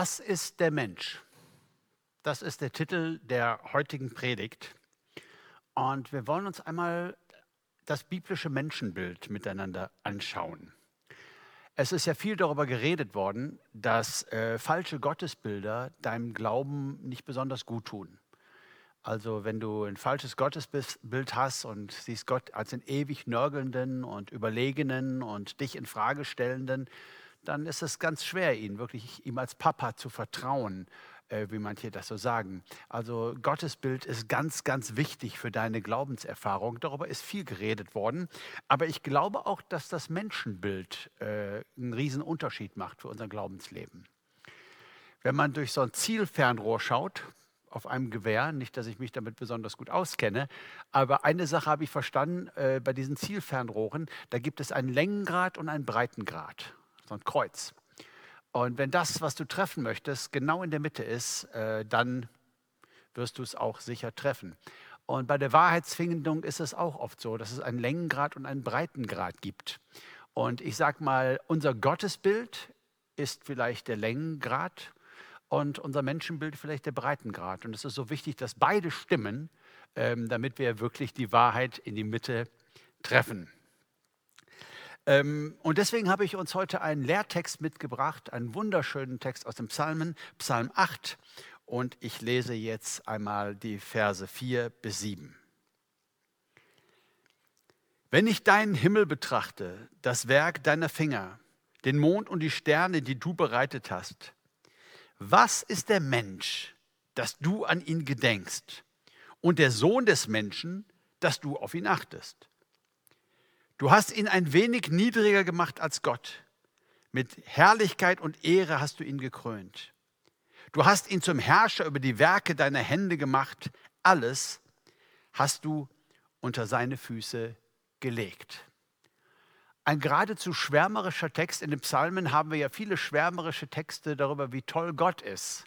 Was ist der Mensch? Das ist der Titel der heutigen Predigt. Und wir wollen uns einmal das biblische Menschenbild miteinander anschauen. Es ist ja viel darüber geredet worden, dass äh, falsche Gottesbilder deinem Glauben nicht besonders gut tun. Also wenn du ein falsches Gottesbild hast und siehst Gott als den ewig nörgelnden und überlegenen und dich in Frage stellenden, dann ist es ganz schwer, ihn wirklich ihm als Papa zu vertrauen, äh, wie manche das so sagen. Also Gottesbild ist ganz, ganz wichtig für deine Glaubenserfahrung. Darüber ist viel geredet worden. Aber ich glaube auch, dass das Menschenbild äh, einen riesen Unterschied macht für unser Glaubensleben. Wenn man durch so ein Zielfernrohr schaut, auf einem Gewehr, nicht, dass ich mich damit besonders gut auskenne, aber eine Sache habe ich verstanden, äh, bei diesen Zielfernrohren, da gibt es einen Längengrad und einen Breitengrad so ein Kreuz. Und wenn das, was du treffen möchtest, genau in der Mitte ist, äh, dann wirst du es auch sicher treffen. Und bei der Wahrheitsfindung ist es auch oft so, dass es einen Längengrad und einen Breitengrad gibt. Und ich sage mal, unser Gottesbild ist vielleicht der Längengrad und unser Menschenbild vielleicht der Breitengrad. Und es ist so wichtig, dass beide stimmen, ähm, damit wir wirklich die Wahrheit in die Mitte treffen. Ähm, und deswegen habe ich uns heute einen Lehrtext mitgebracht, einen wunderschönen Text aus dem Psalmen, Psalm 8. Und ich lese jetzt einmal die Verse 4 bis 7. Wenn ich deinen Himmel betrachte, das Werk deiner Finger, den Mond und die Sterne, die du bereitet hast, was ist der Mensch, dass du an ihn gedenkst, und der Sohn des Menschen, dass du auf ihn achtest? Du hast ihn ein wenig niedriger gemacht als Gott. Mit Herrlichkeit und Ehre hast du ihn gekrönt. Du hast ihn zum Herrscher über die Werke deiner Hände gemacht. Alles hast du unter seine Füße gelegt. Ein geradezu schwärmerischer Text. In den Psalmen haben wir ja viele schwärmerische Texte darüber, wie toll Gott ist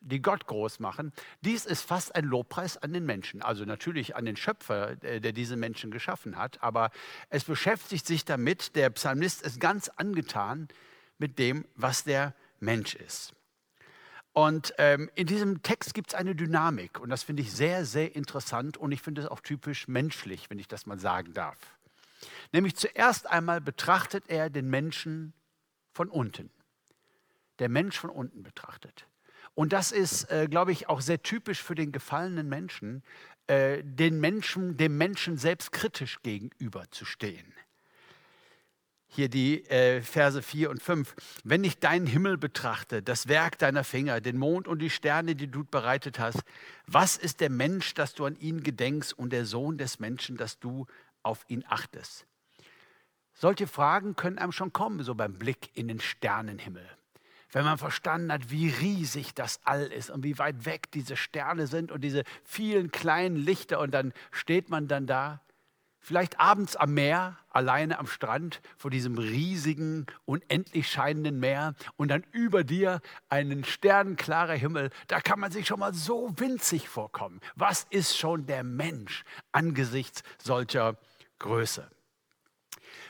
die Gott groß machen. Dies ist fast ein Lobpreis an den Menschen, also natürlich an den Schöpfer, der diese Menschen geschaffen hat, aber es beschäftigt sich damit, der Psalmist ist ganz angetan mit dem, was der Mensch ist. Und ähm, in diesem Text gibt es eine Dynamik und das finde ich sehr, sehr interessant und ich finde es auch typisch menschlich, wenn ich das mal sagen darf. Nämlich zuerst einmal betrachtet er den Menschen von unten. Der Mensch von unten betrachtet. Und das ist, äh, glaube ich, auch sehr typisch für den gefallenen Menschen, äh, den Menschen, dem Menschen selbst kritisch gegenüberzustehen. Hier die äh, Verse 4 und 5. Wenn ich deinen Himmel betrachte, das Werk deiner Finger, den Mond und die Sterne, die du bereitet hast, was ist der Mensch, dass du an ihn gedenkst und der Sohn des Menschen, dass du auf ihn achtest? Solche Fragen können einem schon kommen, so beim Blick in den Sternenhimmel wenn man verstanden hat, wie riesig das All ist und wie weit weg diese Sterne sind und diese vielen kleinen Lichter und dann steht man dann da, vielleicht abends am Meer, alleine am Strand vor diesem riesigen, unendlich scheinenden Meer und dann über dir einen sternenklarer Himmel, da kann man sich schon mal so winzig vorkommen. Was ist schon der Mensch angesichts solcher Größe?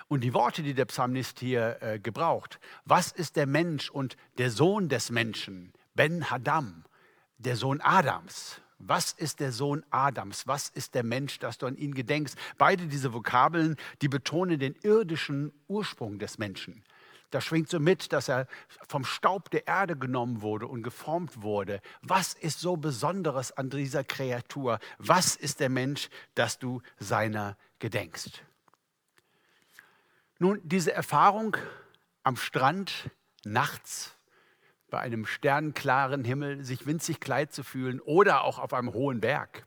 Und die Worte, die der Psalmist hier äh, gebraucht, was ist der Mensch und der Sohn des Menschen, Ben Hadam, der Sohn Adams, was ist der Sohn Adams? Was ist der Mensch, dass du an ihn gedenkst? Beide diese Vokabeln, die betonen den irdischen Ursprung des Menschen. Da schwingt so mit, dass er vom Staub der Erde genommen wurde und geformt wurde. Was ist so Besonderes an dieser Kreatur? Was ist der Mensch, dass du seiner gedenkst? Nun, diese Erfahrung am Strand nachts bei einem sternenklaren Himmel, sich winzig kleid zu fühlen oder auch auf einem hohen Berg.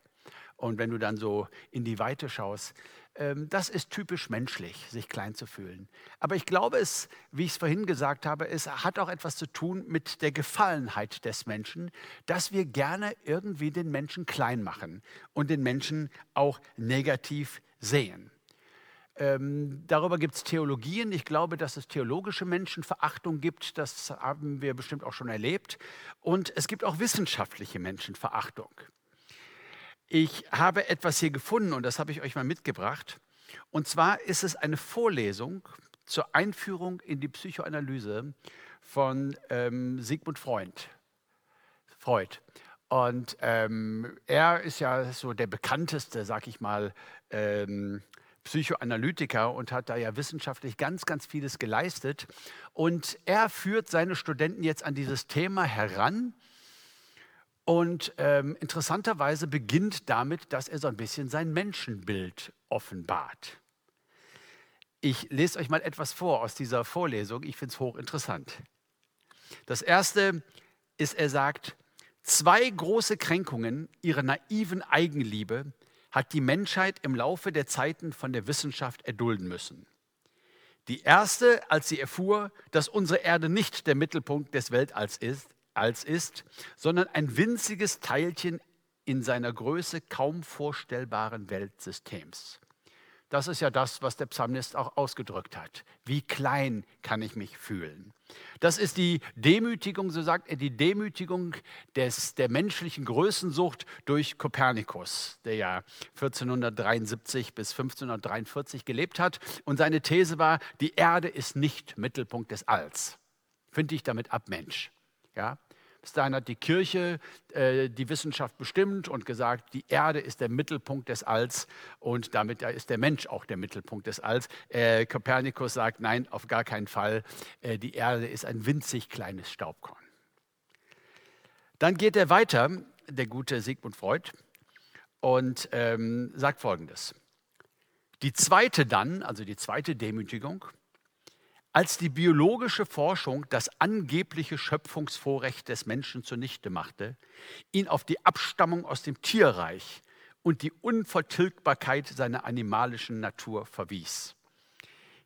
Und wenn du dann so in die Weite schaust, ähm, das ist typisch menschlich, sich klein zu fühlen. Aber ich glaube es, wie ich es vorhin gesagt habe, es hat auch etwas zu tun mit der Gefallenheit des Menschen, dass wir gerne irgendwie den Menschen klein machen und den Menschen auch negativ sehen. Ähm, darüber gibt es Theologien. Ich glaube, dass es theologische Menschenverachtung gibt. Das haben wir bestimmt auch schon erlebt. Und es gibt auch wissenschaftliche Menschenverachtung. Ich habe etwas hier gefunden und das habe ich euch mal mitgebracht. Und zwar ist es eine Vorlesung zur Einführung in die Psychoanalyse von ähm, Sigmund Freud. Freud. Und ähm, er ist ja so der bekannteste, sag ich mal, ähm, Psychoanalytiker und hat da ja wissenschaftlich ganz, ganz vieles geleistet. Und er führt seine Studenten jetzt an dieses Thema heran. Und ähm, interessanterweise beginnt damit, dass er so ein bisschen sein Menschenbild offenbart. Ich lese euch mal etwas vor aus dieser Vorlesung. Ich finde es hochinteressant. Das erste ist, er sagt, zwei große Kränkungen ihrer naiven Eigenliebe hat die Menschheit im Laufe der Zeiten von der Wissenschaft erdulden müssen. Die erste, als sie erfuhr, dass unsere Erde nicht der Mittelpunkt des Weltalls ist, als ist, sondern ein winziges Teilchen in seiner Größe kaum vorstellbaren Weltsystems. Das ist ja das, was der Psalmist auch ausgedrückt hat. Wie klein kann ich mich fühlen? Das ist die Demütigung, so sagt er, die Demütigung des, der menschlichen Größensucht durch Kopernikus, der ja 1473 bis 1543 gelebt hat. Und seine These war, die Erde ist nicht Mittelpunkt des Alls. Finde ich damit ab, Mensch. Ja? Bis dahin hat die Kirche äh, die Wissenschaft bestimmt und gesagt, die Erde ist der Mittelpunkt des Alls und damit ist der Mensch auch der Mittelpunkt des Alls. Äh, Kopernikus sagt, nein, auf gar keinen Fall. Äh, die Erde ist ein winzig kleines Staubkorn. Dann geht er weiter, der gute Sigmund Freud, und ähm, sagt Folgendes. Die zweite dann, also die zweite Demütigung, als die biologische Forschung das angebliche Schöpfungsvorrecht des Menschen zunichte machte, ihn auf die Abstammung aus dem Tierreich und die Unvertilgbarkeit seiner animalischen Natur verwies.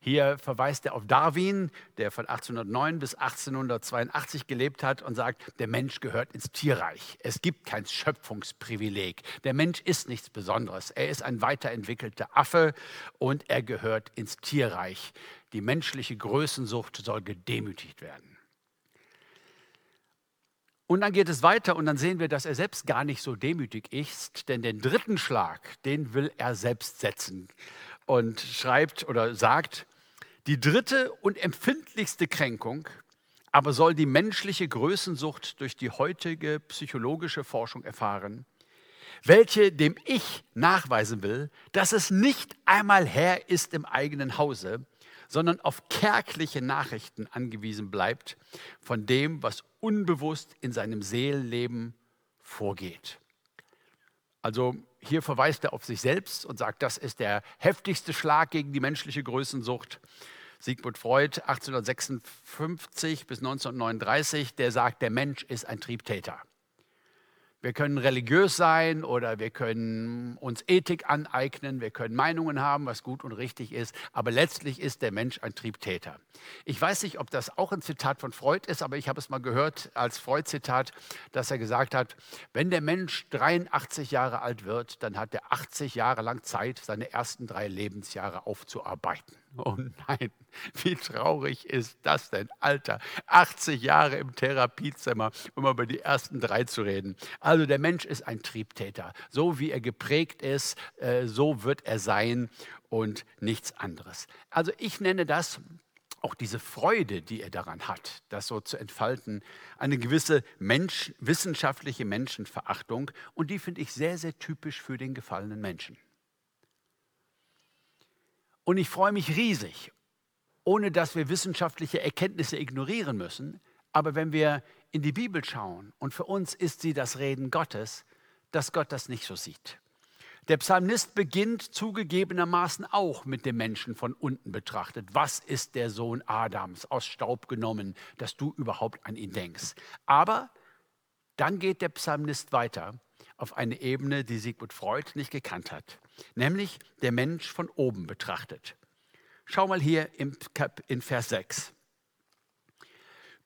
Hier verweist er auf Darwin, der von 1809 bis 1882 gelebt hat und sagt, der Mensch gehört ins Tierreich. Es gibt kein Schöpfungsprivileg. Der Mensch ist nichts Besonderes. Er ist ein weiterentwickelter Affe und er gehört ins Tierreich. Die menschliche Größensucht soll gedemütigt werden. Und dann geht es weiter und dann sehen wir, dass er selbst gar nicht so demütig ist, denn den dritten Schlag, den will er selbst setzen und schreibt oder sagt, die dritte und empfindlichste Kränkung aber soll die menschliche Größensucht durch die heutige psychologische Forschung erfahren, welche dem Ich nachweisen will, dass es nicht einmal Herr ist im eigenen Hause, sondern auf kärgliche Nachrichten angewiesen bleibt von dem, was unbewusst in seinem Seelenleben vorgeht. Also hier verweist er auf sich selbst und sagt, das ist der heftigste Schlag gegen die menschliche Größensucht. Sigmund Freud 1856 bis 1939, der sagt, der Mensch ist ein Triebtäter. Wir können religiös sein oder wir können uns Ethik aneignen, wir können Meinungen haben, was gut und richtig ist, aber letztlich ist der Mensch ein Triebtäter. Ich weiß nicht, ob das auch ein Zitat von Freud ist, aber ich habe es mal gehört als Freud-Zitat, dass er gesagt hat, wenn der Mensch 83 Jahre alt wird, dann hat er 80 Jahre lang Zeit, seine ersten drei Lebensjahre aufzuarbeiten. Oh nein, wie traurig ist das denn, Alter? 80 Jahre im Therapiezimmer, um über die ersten drei zu reden. Also der Mensch ist ein Triebtäter. So wie er geprägt ist, äh, so wird er sein und nichts anderes. Also ich nenne das auch diese Freude, die er daran hat, das so zu entfalten, eine gewisse Mensch, wissenschaftliche Menschenverachtung. Und die finde ich sehr, sehr typisch für den gefallenen Menschen. Und ich freue mich riesig, ohne dass wir wissenschaftliche Erkenntnisse ignorieren müssen. Aber wenn wir in die Bibel schauen und für uns ist sie das Reden Gottes, dass Gott das nicht so sieht. Der Psalmist beginnt zugegebenermaßen auch mit dem Menschen von unten betrachtet. Was ist der Sohn Adams aus Staub genommen, dass du überhaupt an ihn denkst? Aber dann geht der Psalmist weiter auf eine Ebene, die Sigmund Freud nicht gekannt hat nämlich der Mensch von oben betrachtet. Schau mal hier im Kap in Vers 6.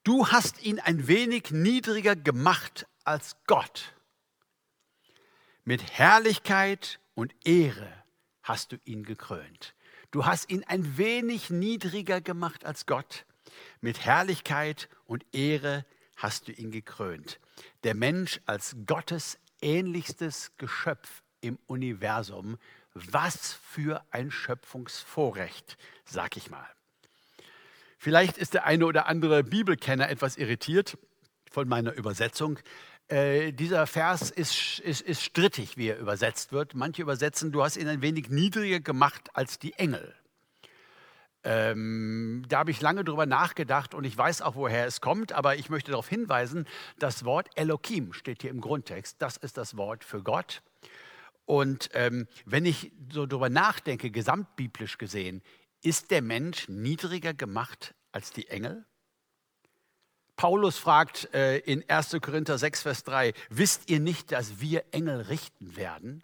Du hast ihn ein wenig niedriger gemacht als Gott. Mit Herrlichkeit und Ehre hast du ihn gekrönt. Du hast ihn ein wenig niedriger gemacht als Gott. Mit Herrlichkeit und Ehre hast du ihn gekrönt. Der Mensch als Gottes ähnlichstes Geschöpf im Universum. Was für ein Schöpfungsvorrecht, sag ich mal. Vielleicht ist der eine oder andere Bibelkenner etwas irritiert von meiner Übersetzung. Äh, dieser Vers ist, ist, ist strittig, wie er übersetzt wird. Manche übersetzen, du hast ihn ein wenig niedriger gemacht als die Engel. Ähm, da habe ich lange drüber nachgedacht und ich weiß auch, woher es kommt, aber ich möchte darauf hinweisen, das Wort Elohim steht hier im Grundtext. Das ist das Wort für Gott. Und ähm, wenn ich so darüber nachdenke, gesamtbiblisch gesehen, ist der Mensch niedriger gemacht als die Engel? Paulus fragt äh, in 1. Korinther 6, Vers 3, wisst ihr nicht, dass wir Engel richten werden?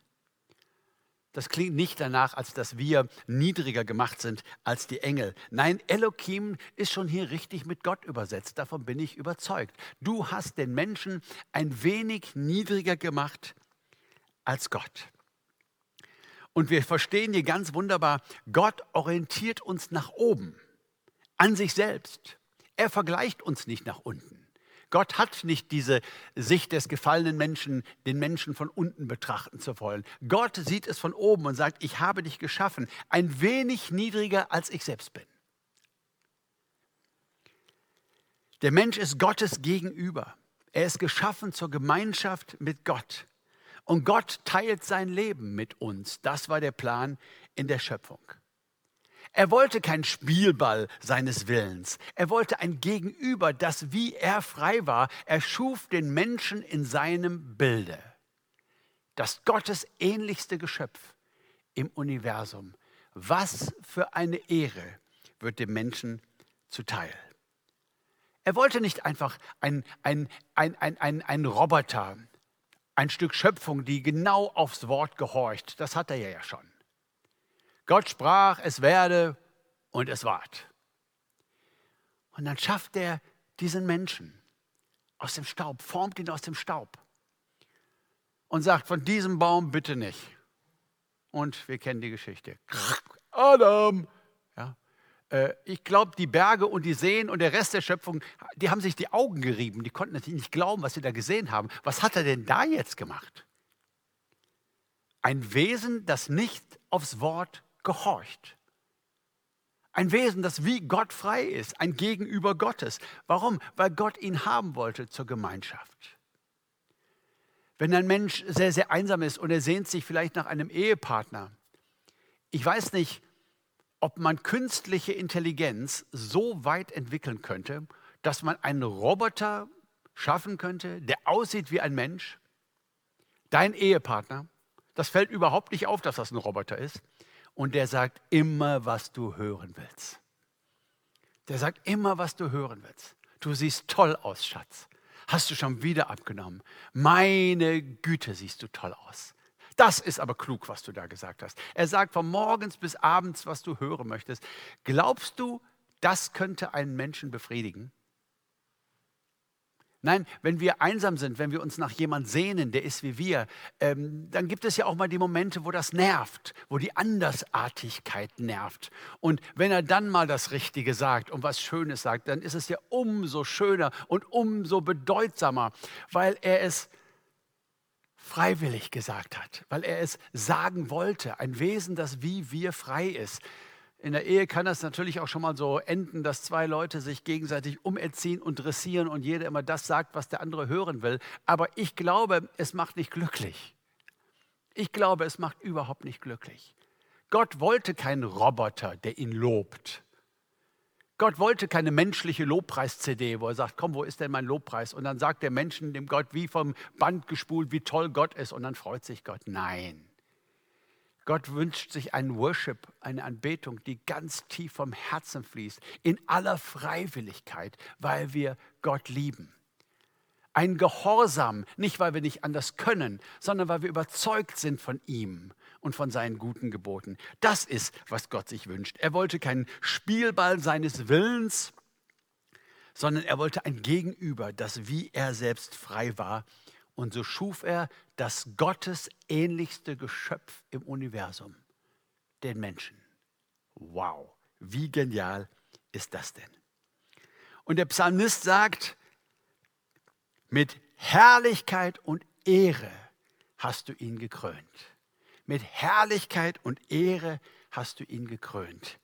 Das klingt nicht danach, als dass wir niedriger gemacht sind als die Engel. Nein, Elohim ist schon hier richtig mit Gott übersetzt. Davon bin ich überzeugt. Du hast den Menschen ein wenig niedriger gemacht als Gott. Und wir verstehen hier ganz wunderbar, Gott orientiert uns nach oben, an sich selbst. Er vergleicht uns nicht nach unten. Gott hat nicht diese Sicht des gefallenen Menschen, den Menschen von unten betrachten zu wollen. Gott sieht es von oben und sagt, ich habe dich geschaffen, ein wenig niedriger als ich selbst bin. Der Mensch ist Gottes gegenüber. Er ist geschaffen zur Gemeinschaft mit Gott. Und Gott teilt sein Leben mit uns. Das war der Plan in der Schöpfung. Er wollte kein Spielball seines Willens. Er wollte ein Gegenüber, das wie er frei war. Er schuf den Menschen in seinem Bilde. Das Gottes ähnlichste Geschöpf im Universum. Was für eine Ehre wird dem Menschen zuteil. Er wollte nicht einfach ein, ein, ein, ein, ein, ein Roboter, ein Stück Schöpfung, die genau aufs Wort gehorcht. Das hat er ja schon. Gott sprach, es werde und es ward. Und dann schafft er diesen Menschen aus dem Staub, formt ihn aus dem Staub und sagt, von diesem Baum bitte nicht. Und wir kennen die Geschichte. Adam, äh, ich glaube, die Berge und die Seen und der Rest der Schöpfung, die haben sich die Augen gerieben. Die konnten natürlich nicht glauben, was sie da gesehen haben. Was hat er denn da jetzt gemacht? Ein Wesen, das nicht aufs Wort gehorcht. Ein Wesen, das wie Gott frei ist, ein Gegenüber Gottes. Warum? Weil Gott ihn haben wollte zur Gemeinschaft. Wenn ein Mensch sehr, sehr einsam ist und er sehnt sich vielleicht nach einem Ehepartner, ich weiß nicht, ob man künstliche Intelligenz so weit entwickeln könnte, dass man einen Roboter schaffen könnte, der aussieht wie ein Mensch, dein Ehepartner, das fällt überhaupt nicht auf, dass das ein Roboter ist, und der sagt immer, was du hören willst. Der sagt immer, was du hören willst. Du siehst toll aus, Schatz. Hast du schon wieder abgenommen? Meine Güte, siehst du toll aus. Das ist aber klug, was du da gesagt hast. Er sagt von morgens bis abends, was du hören möchtest. Glaubst du, das könnte einen Menschen befriedigen? Nein, wenn wir einsam sind, wenn wir uns nach jemand sehnen, der ist wie wir, ähm, dann gibt es ja auch mal die Momente, wo das nervt, wo die Andersartigkeit nervt. Und wenn er dann mal das Richtige sagt und was Schönes sagt, dann ist es ja umso schöner und umso bedeutsamer, weil er es freiwillig gesagt hat, weil er es sagen wollte. Ein Wesen, das wie wir frei ist. In der Ehe kann das natürlich auch schon mal so enden, dass zwei Leute sich gegenseitig umerziehen und dressieren und jeder immer das sagt, was der andere hören will. Aber ich glaube, es macht nicht glücklich. Ich glaube, es macht überhaupt nicht glücklich. Gott wollte keinen Roboter, der ihn lobt. Gott wollte keine menschliche Lobpreis-CD, wo er sagt, komm, wo ist denn mein Lobpreis? Und dann sagt der Menschen dem Gott wie vom Band gespult, wie toll Gott ist. Und dann freut sich Gott. Nein. Gott wünscht sich einen Worship, eine Anbetung, die ganz tief vom Herzen fließt, in aller Freiwilligkeit, weil wir Gott lieben. Ein Gehorsam, nicht weil wir nicht anders können, sondern weil wir überzeugt sind von ihm und von seinen guten Geboten. Das ist, was Gott sich wünscht. Er wollte keinen Spielball seines Willens, sondern er wollte ein Gegenüber, das wie er selbst frei war. Und so schuf er das Gottes ähnlichste Geschöpf im Universum, den Menschen. Wow, wie genial ist das denn? Und der Psalmist sagt, mit Herrlichkeit und Ehre hast du ihn gekrönt. Mit Herrlichkeit und Ehre hast du ihn gekrönt.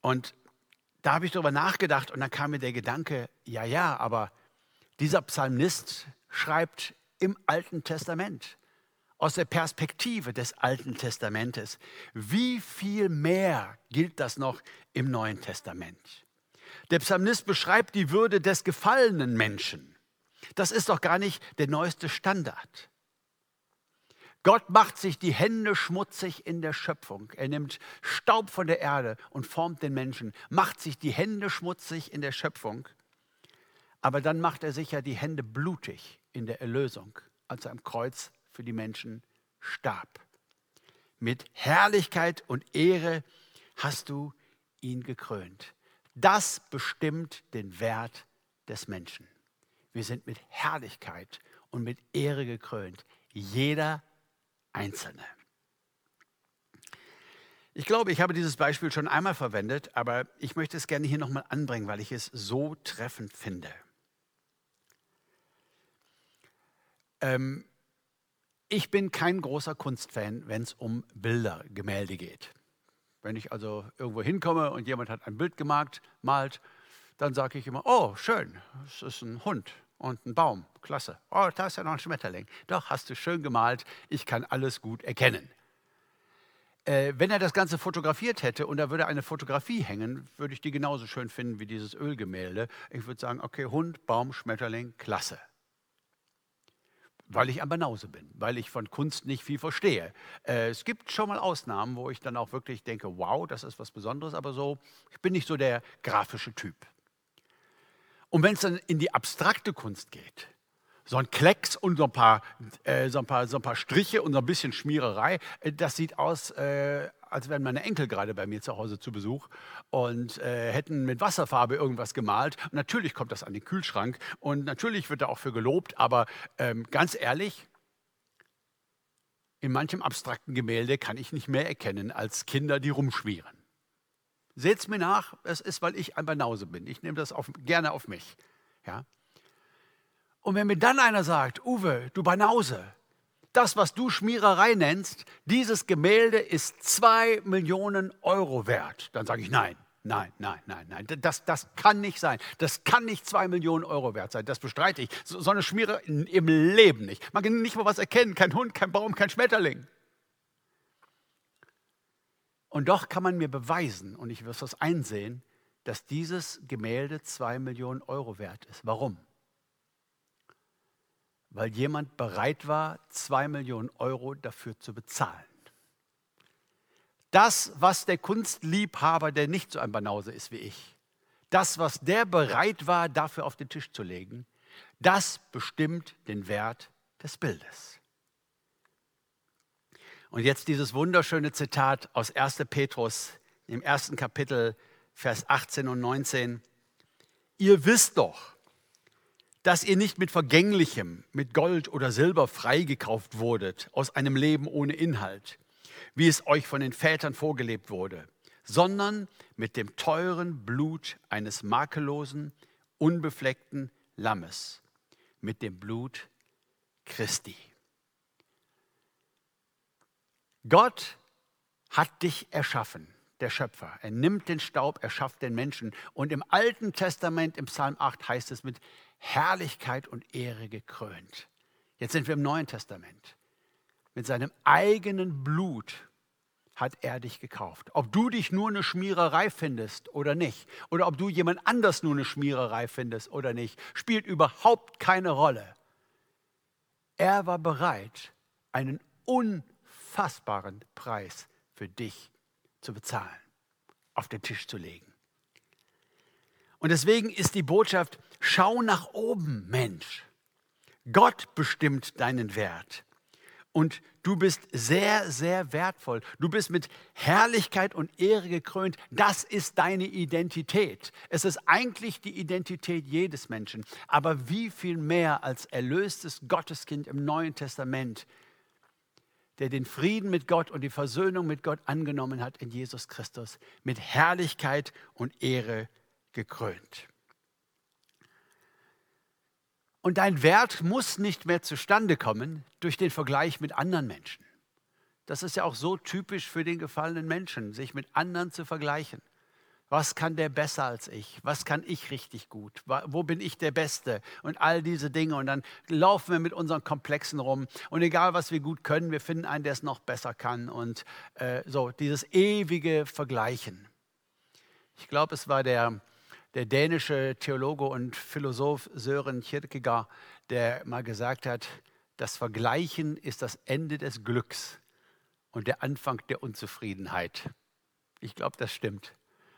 Und da habe ich darüber nachgedacht und dann kam mir der Gedanke, ja, ja, aber dieser Psalmist schreibt im Alten Testament, aus der Perspektive des Alten Testamentes. Wie viel mehr gilt das noch im Neuen Testament? Der Psalmist beschreibt die Würde des gefallenen Menschen. Das ist doch gar nicht der neueste Standard. Gott macht sich die Hände schmutzig in der Schöpfung. Er nimmt Staub von der Erde und formt den Menschen, macht sich die Hände schmutzig in der Schöpfung. Aber dann macht er sich ja die Hände blutig in der Erlösung, als er am Kreuz für die Menschen starb. Mit Herrlichkeit und Ehre hast du ihn gekrönt. Das bestimmt den Wert des Menschen. Wir sind mit Herrlichkeit und mit Ehre gekrönt. Jeder Einzelne. Ich glaube, ich habe dieses Beispiel schon einmal verwendet, aber ich möchte es gerne hier nochmal anbringen, weil ich es so treffend finde. Ähm, ich bin kein großer Kunstfan, wenn es um Bilder, Gemälde geht. Wenn ich also irgendwo hinkomme und jemand hat ein Bild gemalt, malt, dann sage ich immer, oh, schön, es ist ein Hund und ein Baum. Klasse. Oh, da ist ja noch ein Schmetterling. Doch, hast du schön gemalt. Ich kann alles gut erkennen. Äh, wenn er das Ganze fotografiert hätte und da würde eine Fotografie hängen, würde ich die genauso schön finden wie dieses Ölgemälde. Ich würde sagen, okay, Hund, Baum, Schmetterling, klasse. Weil ich ein Banause bin, weil ich von Kunst nicht viel verstehe. Äh, es gibt schon mal Ausnahmen, wo ich dann auch wirklich denke, wow, das ist was Besonderes, aber so, ich bin nicht so der grafische Typ. Und wenn es dann in die abstrakte Kunst geht, so ein Klecks und so ein paar, äh, so ein paar, so ein paar Striche und so ein bisschen Schmiererei, äh, das sieht aus, äh, als wären meine Enkel gerade bei mir zu Hause zu Besuch und äh, hätten mit Wasserfarbe irgendwas gemalt. Und natürlich kommt das an den Kühlschrank und natürlich wird da auch für gelobt, aber ähm, ganz ehrlich, in manchem abstrakten Gemälde kann ich nicht mehr erkennen als Kinder, die rumschmieren. Seht es mir nach, es ist, weil ich ein Banause bin. Ich nehme das auf, gerne auf mich. Ja? Und wenn mir dann einer sagt, Uwe, du Banause, das, was du Schmiererei nennst, dieses Gemälde ist zwei Millionen Euro wert, dann sage ich nein. Nein, nein, nein, nein. Das, das kann nicht sein. Das kann nicht zwei Millionen Euro wert sein. Das bestreite ich. So, so eine Schmiere im Leben nicht. Man kann nicht mal was erkennen. Kein Hund, kein Baum, kein Schmetterling. Und doch kann man mir beweisen, und ich wirst das einsehen, dass dieses Gemälde zwei Millionen Euro wert ist. Warum? Weil jemand bereit war, zwei Millionen Euro dafür zu bezahlen. Das, was der Kunstliebhaber, der nicht so ein Banause ist wie ich, das, was der bereit war, dafür auf den Tisch zu legen, das bestimmt den Wert des Bildes. Und jetzt dieses wunderschöne Zitat aus 1. Petrus im ersten Kapitel, Vers 18 und 19. Ihr wisst doch, dass ihr nicht mit Vergänglichem, mit Gold oder Silber freigekauft wurdet aus einem Leben ohne Inhalt, wie es euch von den Vätern vorgelebt wurde, sondern mit dem teuren Blut eines makellosen, unbefleckten Lammes, mit dem Blut Christi. Gott hat dich erschaffen, der Schöpfer. Er nimmt den Staub, er schafft den Menschen. Und im Alten Testament, im Psalm 8, heißt es mit Herrlichkeit und Ehre gekrönt. Jetzt sind wir im Neuen Testament. Mit seinem eigenen Blut hat er dich gekauft. Ob du dich nur eine Schmiererei findest oder nicht, oder ob du jemand anders nur eine Schmiererei findest oder nicht, spielt überhaupt keine Rolle. Er war bereit, einen unfassbaren Preis für dich zu bezahlen, auf den Tisch zu legen. Und deswegen ist die Botschaft, schau nach oben, Mensch. Gott bestimmt deinen Wert. Und du bist sehr, sehr wertvoll. Du bist mit Herrlichkeit und Ehre gekrönt. Das ist deine Identität. Es ist eigentlich die Identität jedes Menschen. Aber wie viel mehr als erlöstes Gotteskind im Neuen Testament der den Frieden mit Gott und die Versöhnung mit Gott angenommen hat in Jesus Christus, mit Herrlichkeit und Ehre gekrönt. Und dein Wert muss nicht mehr zustande kommen durch den Vergleich mit anderen Menschen. Das ist ja auch so typisch für den gefallenen Menschen, sich mit anderen zu vergleichen. Was kann der besser als ich? Was kann ich richtig gut? Wo bin ich der Beste? Und all diese Dinge. Und dann laufen wir mit unseren Komplexen rum. Und egal, was wir gut können, wir finden einen, der es noch besser kann. Und äh, so, dieses ewige Vergleichen. Ich glaube, es war der, der dänische Theologe und Philosoph Sören Kierkegaard, der mal gesagt hat, das Vergleichen ist das Ende des Glücks und der Anfang der Unzufriedenheit. Ich glaube, das stimmt.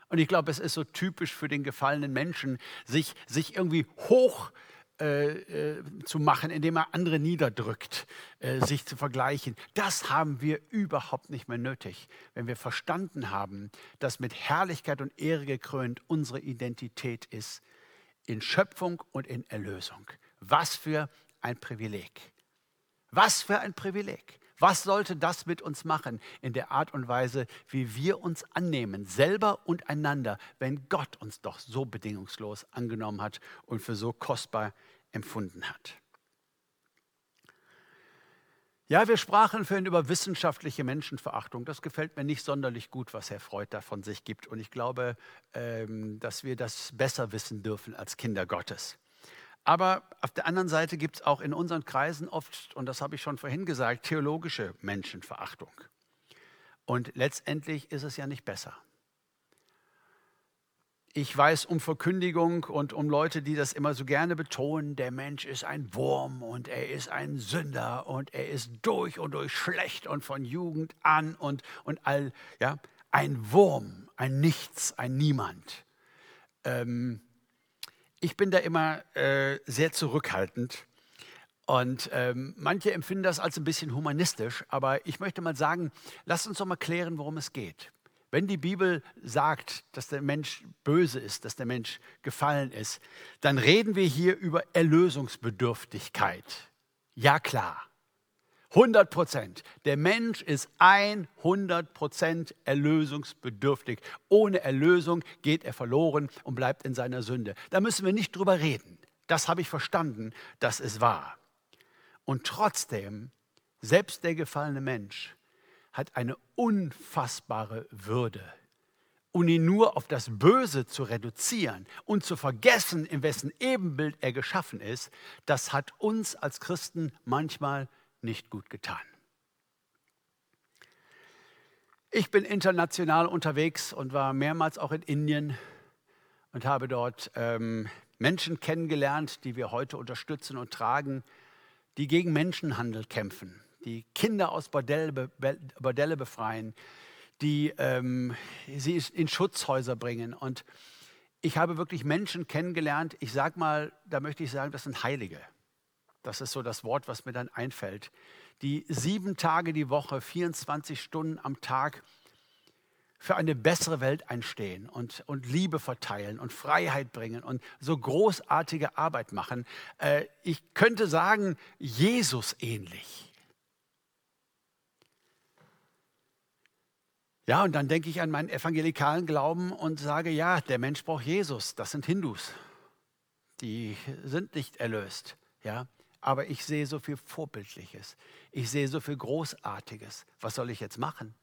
Und ich glaube, es ist so typisch für den gefallenen Menschen, sich, sich irgendwie hoch äh, äh, zu machen, indem er andere niederdrückt, äh, sich zu vergleichen. Das haben wir überhaupt nicht mehr nötig, wenn wir verstanden haben, dass mit Herrlichkeit und Ehre gekrönt unsere Identität ist in Schöpfung und in Erlösung. Was für ein Privileg. Was für ein Privileg. Was sollte das mit uns machen in der Art und Weise, wie wir uns annehmen, selber und einander, wenn Gott uns doch so bedingungslos angenommen hat und für so kostbar empfunden hat? Ja, wir sprachen vorhin über wissenschaftliche Menschenverachtung. Das gefällt mir nicht sonderlich gut, was Herr Freud da von sich gibt. Und ich glaube, ähm, dass wir das besser wissen dürfen als Kinder Gottes. Aber auf der anderen Seite gibt es auch in unseren Kreisen oft, und das habe ich schon vorhin gesagt, theologische Menschenverachtung. Und letztendlich ist es ja nicht besser. Ich weiß um Verkündigung und um Leute, die das immer so gerne betonen, der Mensch ist ein Wurm und er ist ein Sünder und er ist durch und durch schlecht und von Jugend an und, und all, ja, ein Wurm, ein Nichts, ein Niemand. Ähm, ich bin da immer äh, sehr zurückhaltend. Und ähm, manche empfinden das als ein bisschen humanistisch, aber ich möchte mal sagen, lasst uns doch mal klären, worum es geht. Wenn die Bibel sagt, dass der Mensch böse ist, dass der Mensch gefallen ist, dann reden wir hier über Erlösungsbedürftigkeit. Ja klar. 100 Prozent. Der Mensch ist 100 Prozent erlösungsbedürftig. Ohne Erlösung geht er verloren und bleibt in seiner Sünde. Da müssen wir nicht drüber reden. Das habe ich verstanden, das ist wahr. Und trotzdem, selbst der gefallene Mensch hat eine unfassbare Würde. Und ihn nur auf das Böse zu reduzieren und zu vergessen, in wessen Ebenbild er geschaffen ist, das hat uns als Christen manchmal nicht gut getan. Ich bin international unterwegs und war mehrmals auch in Indien und habe dort ähm, Menschen kennengelernt, die wir heute unterstützen und tragen, die gegen Menschenhandel kämpfen, die Kinder aus Bordelle, Bordelle befreien, die ähm, sie in Schutzhäuser bringen. Und ich habe wirklich Menschen kennengelernt, ich sage mal, da möchte ich sagen, das sind Heilige das ist so das Wort, was mir dann einfällt, die sieben Tage die Woche, 24 Stunden am Tag für eine bessere Welt einstehen und, und Liebe verteilen und Freiheit bringen und so großartige Arbeit machen. Äh, ich könnte sagen, Jesus ähnlich. Ja, und dann denke ich an meinen evangelikalen Glauben und sage, ja, der Mensch braucht Jesus. Das sind Hindus. Die sind nicht erlöst. Ja, aber ich sehe so viel Vorbildliches. Ich sehe so viel Großartiges. Was soll ich jetzt machen?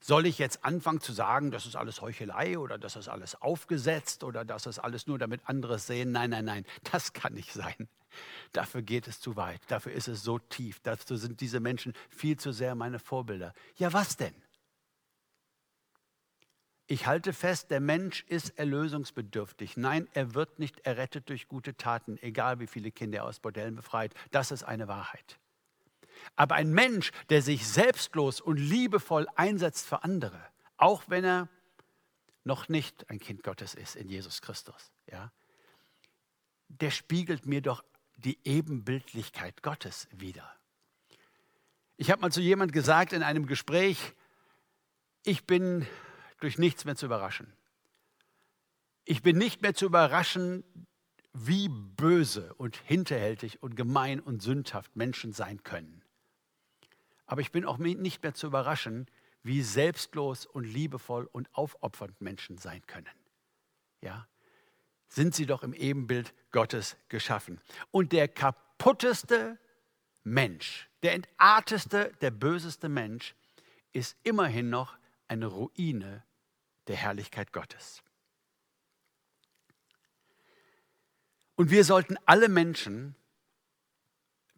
Soll ich jetzt anfangen zu sagen, das ist alles Heuchelei oder das ist alles aufgesetzt oder das ist alles nur, damit andere sehen? Nein, nein, nein, das kann nicht sein. Dafür geht es zu weit. Dafür ist es so tief. Dazu sind diese Menschen viel zu sehr meine Vorbilder. Ja, was denn? Ich halte fest, der Mensch ist erlösungsbedürftig. Nein, er wird nicht errettet durch gute Taten, egal wie viele Kinder er aus Bordellen befreit. Das ist eine Wahrheit. Aber ein Mensch, der sich selbstlos und liebevoll einsetzt für andere, auch wenn er noch nicht ein Kind Gottes ist in Jesus Christus, ja, der spiegelt mir doch die Ebenbildlichkeit Gottes wider. Ich habe mal zu jemand gesagt in einem Gespräch, ich bin durch nichts mehr zu überraschen. Ich bin nicht mehr zu überraschen, wie böse und hinterhältig und gemein und sündhaft Menschen sein können. Aber ich bin auch nicht mehr zu überraschen, wie selbstlos und liebevoll und aufopfernd Menschen sein können. Ja? Sind sie doch im Ebenbild Gottes geschaffen. Und der kaputteste Mensch, der entarteste, der böseste Mensch ist immerhin noch eine Ruine der Herrlichkeit Gottes. Und wir sollten alle Menschen,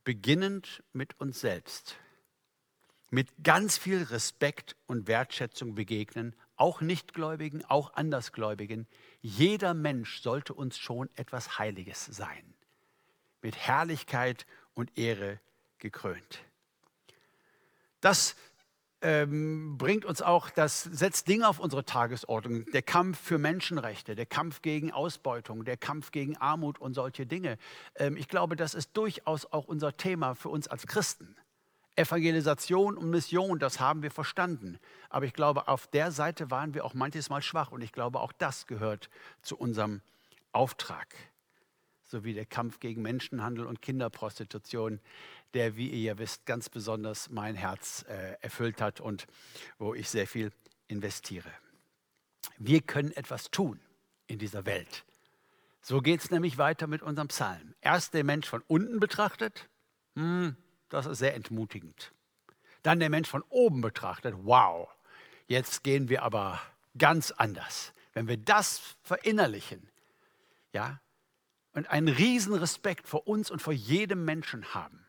beginnend mit uns selbst, mit ganz viel Respekt und Wertschätzung begegnen, auch Nichtgläubigen, auch Andersgläubigen. Jeder Mensch sollte uns schon etwas Heiliges sein, mit Herrlichkeit und Ehre gekrönt. Das ähm, bringt uns auch, das setzt Dinge auf unsere Tagesordnung. Der Kampf für Menschenrechte, der Kampf gegen Ausbeutung, der Kampf gegen Armut und solche Dinge. Ähm, ich glaube, das ist durchaus auch unser Thema für uns als Christen. Evangelisation und Mission, das haben wir verstanden. Aber ich glaube, auf der Seite waren wir auch manches Mal schwach. Und ich glaube, auch das gehört zu unserem Auftrag. Sowie der Kampf gegen Menschenhandel und Kinderprostitution der, wie ihr ja wisst, ganz besonders mein Herz äh, erfüllt hat und wo ich sehr viel investiere. Wir können etwas tun in dieser Welt. So geht es nämlich weiter mit unserem Psalm. Erst der Mensch von unten betrachtet, hm, das ist sehr entmutigend. Dann der Mensch von oben betrachtet, wow, jetzt gehen wir aber ganz anders. Wenn wir das verinnerlichen, ja, und einen riesen Respekt vor uns und vor jedem Menschen haben,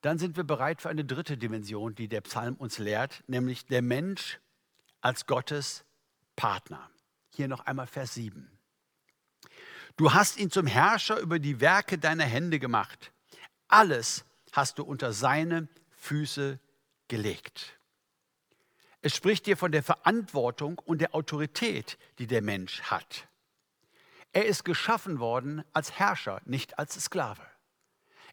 dann sind wir bereit für eine dritte Dimension, die der Psalm uns lehrt, nämlich der Mensch als Gottes Partner. Hier noch einmal Vers 7. Du hast ihn zum Herrscher über die Werke deiner Hände gemacht. Alles hast du unter seine Füße gelegt. Es spricht dir von der Verantwortung und der Autorität, die der Mensch hat. Er ist geschaffen worden als Herrscher, nicht als Sklave.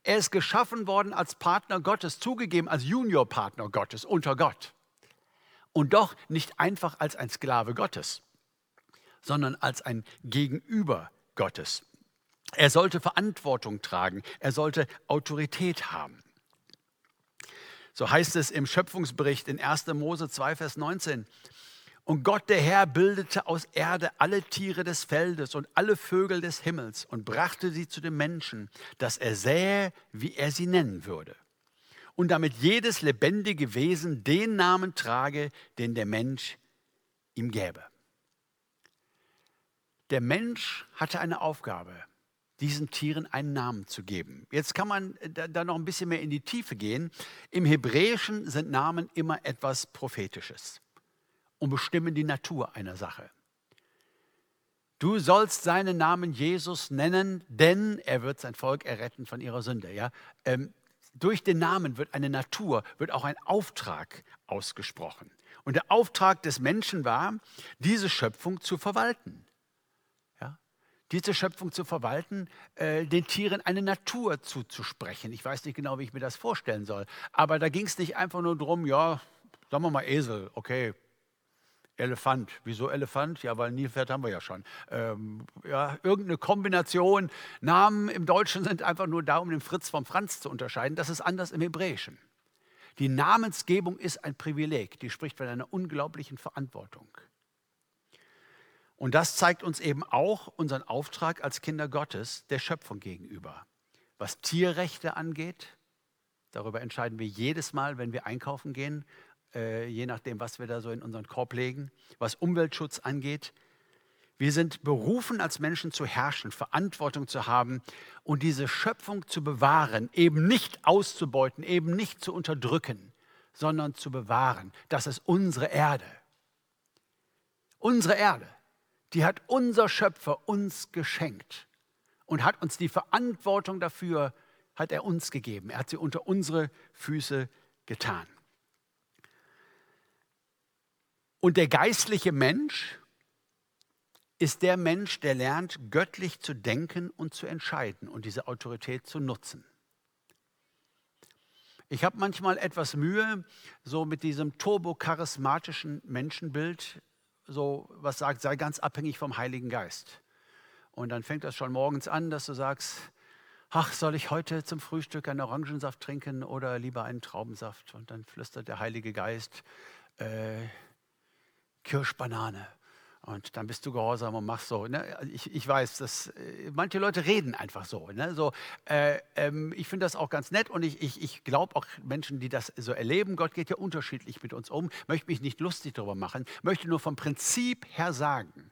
Er ist geschaffen worden als Partner Gottes, zugegeben als Juniorpartner Gottes unter Gott. Und doch nicht einfach als ein Sklave Gottes, sondern als ein Gegenüber Gottes. Er sollte Verantwortung tragen, er sollte Autorität haben. So heißt es im Schöpfungsbericht in 1. Mose 2, Vers 19. Und Gott der Herr bildete aus Erde alle Tiere des Feldes und alle Vögel des Himmels und brachte sie zu dem Menschen, dass er sähe, wie er sie nennen würde. Und damit jedes lebendige Wesen den Namen trage, den der Mensch ihm gäbe. Der Mensch hatte eine Aufgabe, diesen Tieren einen Namen zu geben. Jetzt kann man da noch ein bisschen mehr in die Tiefe gehen. Im Hebräischen sind Namen immer etwas Prophetisches und bestimmen die Natur einer Sache. Du sollst seinen Namen Jesus nennen, denn er wird sein Volk erretten von ihrer Sünde. Ja? Ähm, durch den Namen wird eine Natur, wird auch ein Auftrag ausgesprochen. Und der Auftrag des Menschen war, diese Schöpfung zu verwalten. Ja? Diese Schöpfung zu verwalten, äh, den Tieren eine Natur zuzusprechen. Ich weiß nicht genau, wie ich mir das vorstellen soll. Aber da ging es nicht einfach nur darum, ja, sagen wir mal Esel, okay, Elefant. Wieso Elefant? Ja, weil Nilpferd haben wir ja schon. Ähm, ja, irgendeine Kombination. Namen im Deutschen sind einfach nur da, um den Fritz vom Franz zu unterscheiden. Das ist anders im Hebräischen. Die Namensgebung ist ein Privileg, die spricht von einer unglaublichen Verantwortung. Und das zeigt uns eben auch unseren Auftrag als Kinder Gottes der Schöpfung gegenüber. Was Tierrechte angeht, darüber entscheiden wir jedes Mal, wenn wir einkaufen gehen, äh, je nachdem, was wir da so in unseren Korb legen, was Umweltschutz angeht. Wir sind berufen, als Menschen zu herrschen, Verantwortung zu haben und diese Schöpfung zu bewahren, eben nicht auszubeuten, eben nicht zu unterdrücken, sondern zu bewahren. Das ist unsere Erde. Unsere Erde, die hat unser Schöpfer uns geschenkt und hat uns die Verantwortung dafür, hat er uns gegeben. Er hat sie unter unsere Füße getan. Und der geistliche Mensch ist der Mensch, der lernt, göttlich zu denken und zu entscheiden und diese Autorität zu nutzen. Ich habe manchmal etwas Mühe, so mit diesem turbocharismatischen Menschenbild, so was sagt, sei ganz abhängig vom Heiligen Geist. Und dann fängt das schon morgens an, dass du sagst, ach, soll ich heute zum Frühstück einen Orangensaft trinken oder lieber einen Traubensaft? Und dann flüstert der Heilige Geist, äh, Kirschbanane. Und dann bist du gehorsam und machst so. Ne? Ich, ich weiß, dass äh, manche Leute reden einfach so. Ne? so äh, ähm, ich finde das auch ganz nett und ich, ich, ich glaube auch Menschen, die das so erleben, Gott geht ja unterschiedlich mit uns um, möchte mich nicht lustig darüber machen, möchte nur vom Prinzip her sagen,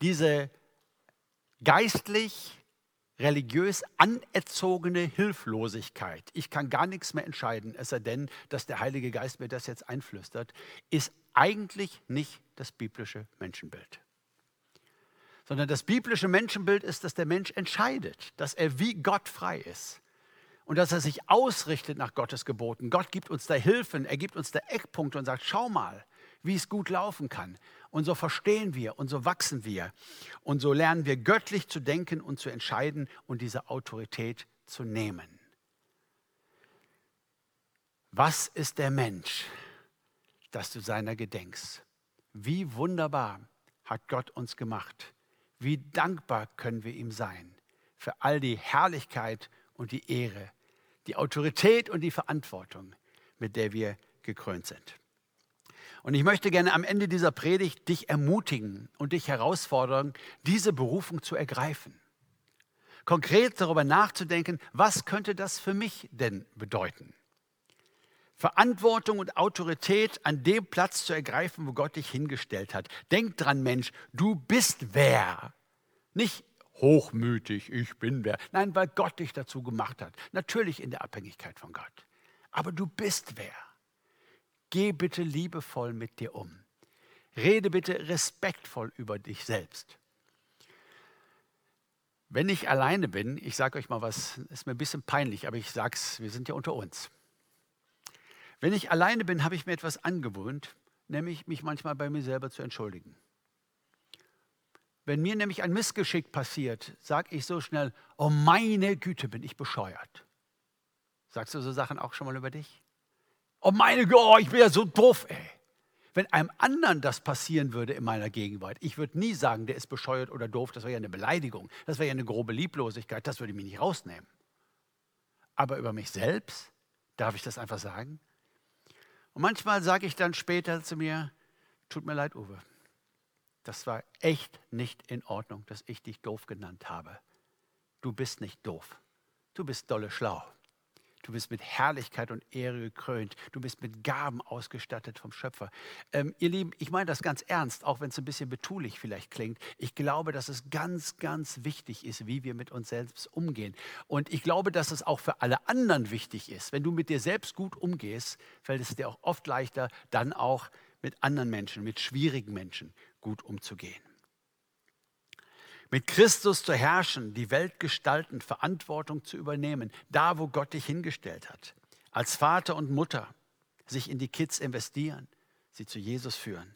diese geistlich, religiös anerzogene Hilflosigkeit, ich kann gar nichts mehr entscheiden, es sei denn, dass der Heilige Geist mir das jetzt einflüstert, ist eigentlich nicht das biblische Menschenbild. Sondern das biblische Menschenbild ist, dass der Mensch entscheidet, dass er wie Gott frei ist und dass er sich ausrichtet nach Gottes Geboten. Gott gibt uns da Hilfen, er gibt uns da Eckpunkte und sagt, schau mal, wie es gut laufen kann. Und so verstehen wir und so wachsen wir und so lernen wir göttlich zu denken und zu entscheiden und diese Autorität zu nehmen. Was ist der Mensch? Dass du seiner gedenkst. Wie wunderbar hat Gott uns gemacht. Wie dankbar können wir ihm sein für all die Herrlichkeit und die Ehre, die Autorität und die Verantwortung, mit der wir gekrönt sind. Und ich möchte gerne am Ende dieser Predigt dich ermutigen und dich herausfordern, diese Berufung zu ergreifen. Konkret darüber nachzudenken, was könnte das für mich denn bedeuten? Verantwortung und Autorität an dem Platz zu ergreifen, wo Gott dich hingestellt hat. Denk dran, Mensch, du bist wer. Nicht hochmütig, ich bin wer. Nein, weil Gott dich dazu gemacht hat. Natürlich in der Abhängigkeit von Gott. Aber du bist wer. Geh bitte liebevoll mit dir um. Rede bitte respektvoll über dich selbst. Wenn ich alleine bin, ich sage euch mal was, ist mir ein bisschen peinlich, aber ich sage es, wir sind ja unter uns. Wenn ich alleine bin, habe ich mir etwas angewöhnt, nämlich mich manchmal bei mir selber zu entschuldigen. Wenn mir nämlich ein Missgeschick passiert, sage ich so schnell, oh meine Güte, bin ich bescheuert. Sagst du so Sachen auch schon mal über dich? Oh meine Güte, oh, ich bin ja so doof, ey. Wenn einem anderen das passieren würde in meiner Gegenwart, ich würde nie sagen, der ist bescheuert oder doof, das wäre ja eine Beleidigung, das wäre ja eine grobe Lieblosigkeit, das würde mich nicht rausnehmen. Aber über mich selbst, darf ich das einfach sagen? Und manchmal sage ich dann später zu mir, tut mir leid, Uwe, das war echt nicht in Ordnung, dass ich dich doof genannt habe. Du bist nicht doof, du bist dolle schlau. Du bist mit Herrlichkeit und Ehre gekrönt. Du bist mit Gaben ausgestattet vom Schöpfer. Ähm, ihr Lieben, ich meine das ganz ernst, auch wenn es ein bisschen betulich vielleicht klingt. Ich glaube, dass es ganz, ganz wichtig ist, wie wir mit uns selbst umgehen. Und ich glaube, dass es auch für alle anderen wichtig ist. Wenn du mit dir selbst gut umgehst, fällt es dir auch oft leichter, dann auch mit anderen Menschen, mit schwierigen Menschen gut umzugehen mit Christus zu herrschen, die Welt gestalten, Verantwortung zu übernehmen, da wo Gott dich hingestellt hat. Als Vater und Mutter sich in die Kids investieren, sie zu Jesus führen.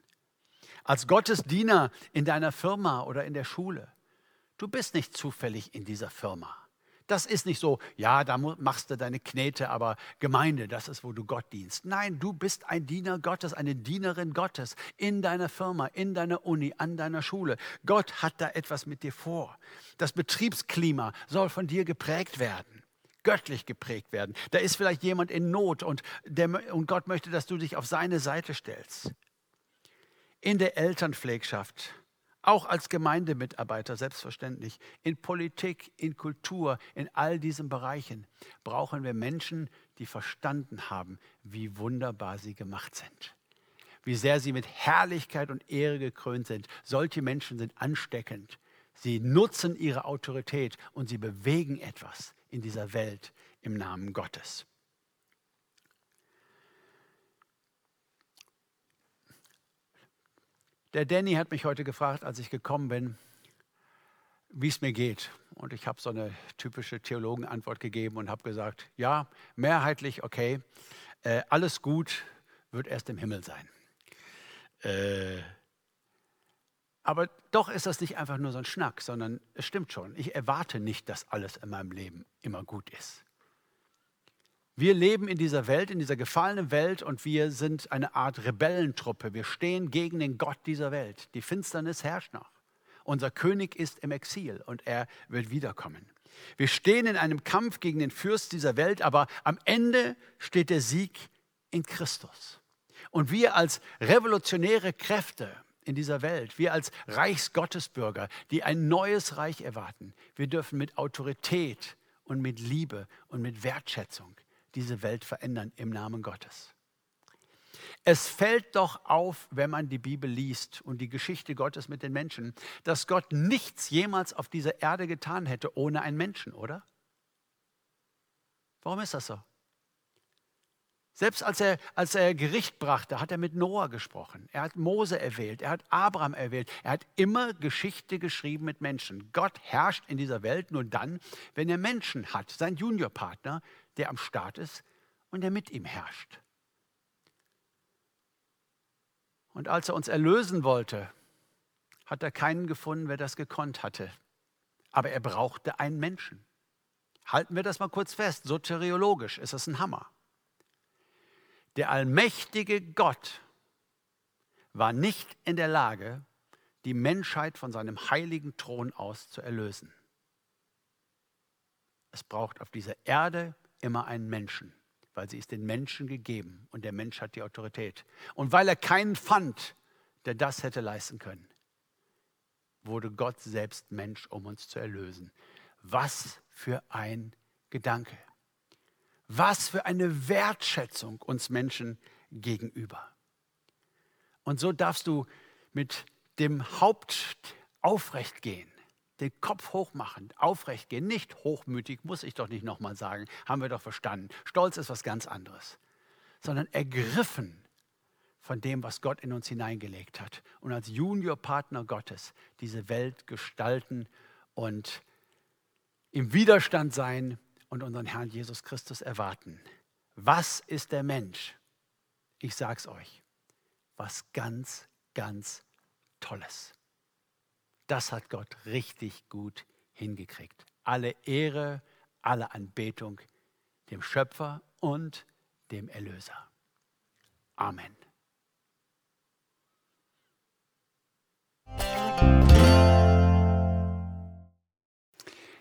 Als Gottesdiener in deiner Firma oder in der Schule. Du bist nicht zufällig in dieser Firma. Das ist nicht so, ja, da machst du deine Knete, aber Gemeinde, das ist, wo du Gott dienst. Nein, du bist ein Diener Gottes, eine Dienerin Gottes in deiner Firma, in deiner Uni, an deiner Schule. Gott hat da etwas mit dir vor. Das Betriebsklima soll von dir geprägt werden göttlich geprägt werden. Da ist vielleicht jemand in Not und, der, und Gott möchte, dass du dich auf seine Seite stellst. In der Elternpflegschaft auch als Gemeindemitarbeiter selbstverständlich, in Politik, in Kultur, in all diesen Bereichen brauchen wir Menschen, die verstanden haben, wie wunderbar sie gemacht sind. Wie sehr sie mit Herrlichkeit und Ehre gekrönt sind. Solche Menschen sind ansteckend. Sie nutzen ihre Autorität und sie bewegen etwas in dieser Welt im Namen Gottes. Der Danny hat mich heute gefragt, als ich gekommen bin, wie es mir geht. Und ich habe so eine typische Theologenantwort gegeben und habe gesagt, ja, mehrheitlich okay, äh, alles gut wird erst im Himmel sein. Äh, aber doch ist das nicht einfach nur so ein Schnack, sondern es stimmt schon. Ich erwarte nicht, dass alles in meinem Leben immer gut ist. Wir leben in dieser Welt, in dieser gefallenen Welt und wir sind eine Art Rebellentruppe. Wir stehen gegen den Gott dieser Welt. Die Finsternis herrscht noch. Unser König ist im Exil und er wird wiederkommen. Wir stehen in einem Kampf gegen den Fürst dieser Welt, aber am Ende steht der Sieg in Christus. Und wir als revolutionäre Kräfte in dieser Welt, wir als Reichsgottesbürger, die ein neues Reich erwarten, wir dürfen mit Autorität und mit Liebe und mit Wertschätzung diese Welt verändern im Namen Gottes. Es fällt doch auf, wenn man die Bibel liest und die Geschichte Gottes mit den Menschen, dass Gott nichts jemals auf dieser Erde getan hätte ohne einen Menschen, oder? Warum ist das so? Selbst als er, als er Gericht brachte, hat er mit Noah gesprochen. Er hat Mose erwählt, er hat Abraham erwählt. Er hat immer Geschichte geschrieben mit Menschen. Gott herrscht in dieser Welt nur dann, wenn er Menschen hat, sein Juniorpartner, der am Start ist und der mit ihm herrscht. Und als er uns erlösen wollte, hat er keinen gefunden, wer das gekonnt hatte. Aber er brauchte einen Menschen. Halten wir das mal kurz fest. Soteriologisch ist das ein Hammer. Der allmächtige Gott war nicht in der Lage, die Menschheit von seinem heiligen Thron aus zu erlösen. Es braucht auf dieser Erde immer einen Menschen, weil sie ist den Menschen gegeben und der Mensch hat die Autorität. Und weil er keinen fand, der das hätte leisten können, wurde Gott selbst Mensch, um uns zu erlösen. Was für ein Gedanke. Was für eine Wertschätzung uns Menschen gegenüber. Und so darfst du mit dem Haupt aufrecht gehen, den Kopf hoch machen, aufrecht gehen, nicht hochmütig, muss ich doch nicht nochmal sagen, haben wir doch verstanden. Stolz ist was ganz anderes, sondern ergriffen von dem, was Gott in uns hineingelegt hat und als Juniorpartner Gottes diese Welt gestalten und im Widerstand sein und unseren Herrn Jesus Christus erwarten. Was ist der Mensch? Ich sag's euch, was ganz, ganz Tolles. Das hat Gott richtig gut hingekriegt. Alle Ehre, alle Anbetung dem Schöpfer und dem Erlöser. Amen.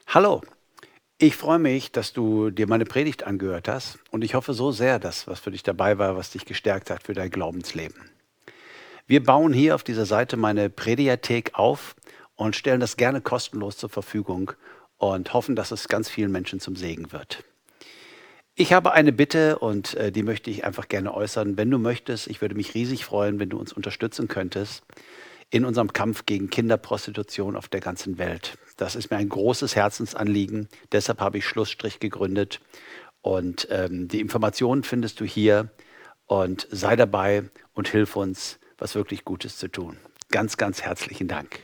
Hallo. Ich freue mich, dass du dir meine Predigt angehört hast und ich hoffe so sehr, dass was für dich dabei war, was dich gestärkt hat für dein Glaubensleben. Wir bauen hier auf dieser Seite meine Prediathek auf und stellen das gerne kostenlos zur Verfügung und hoffen, dass es ganz vielen Menschen zum Segen wird. Ich habe eine Bitte und äh, die möchte ich einfach gerne äußern. Wenn du möchtest, ich würde mich riesig freuen, wenn du uns unterstützen könntest in unserem Kampf gegen Kinderprostitution auf der ganzen Welt. Das ist mir ein großes Herzensanliegen. Deshalb habe ich Schlussstrich gegründet. Und ähm, die Informationen findest du hier. Und sei dabei und hilf uns, was wirklich Gutes zu tun. Ganz, ganz herzlichen Dank.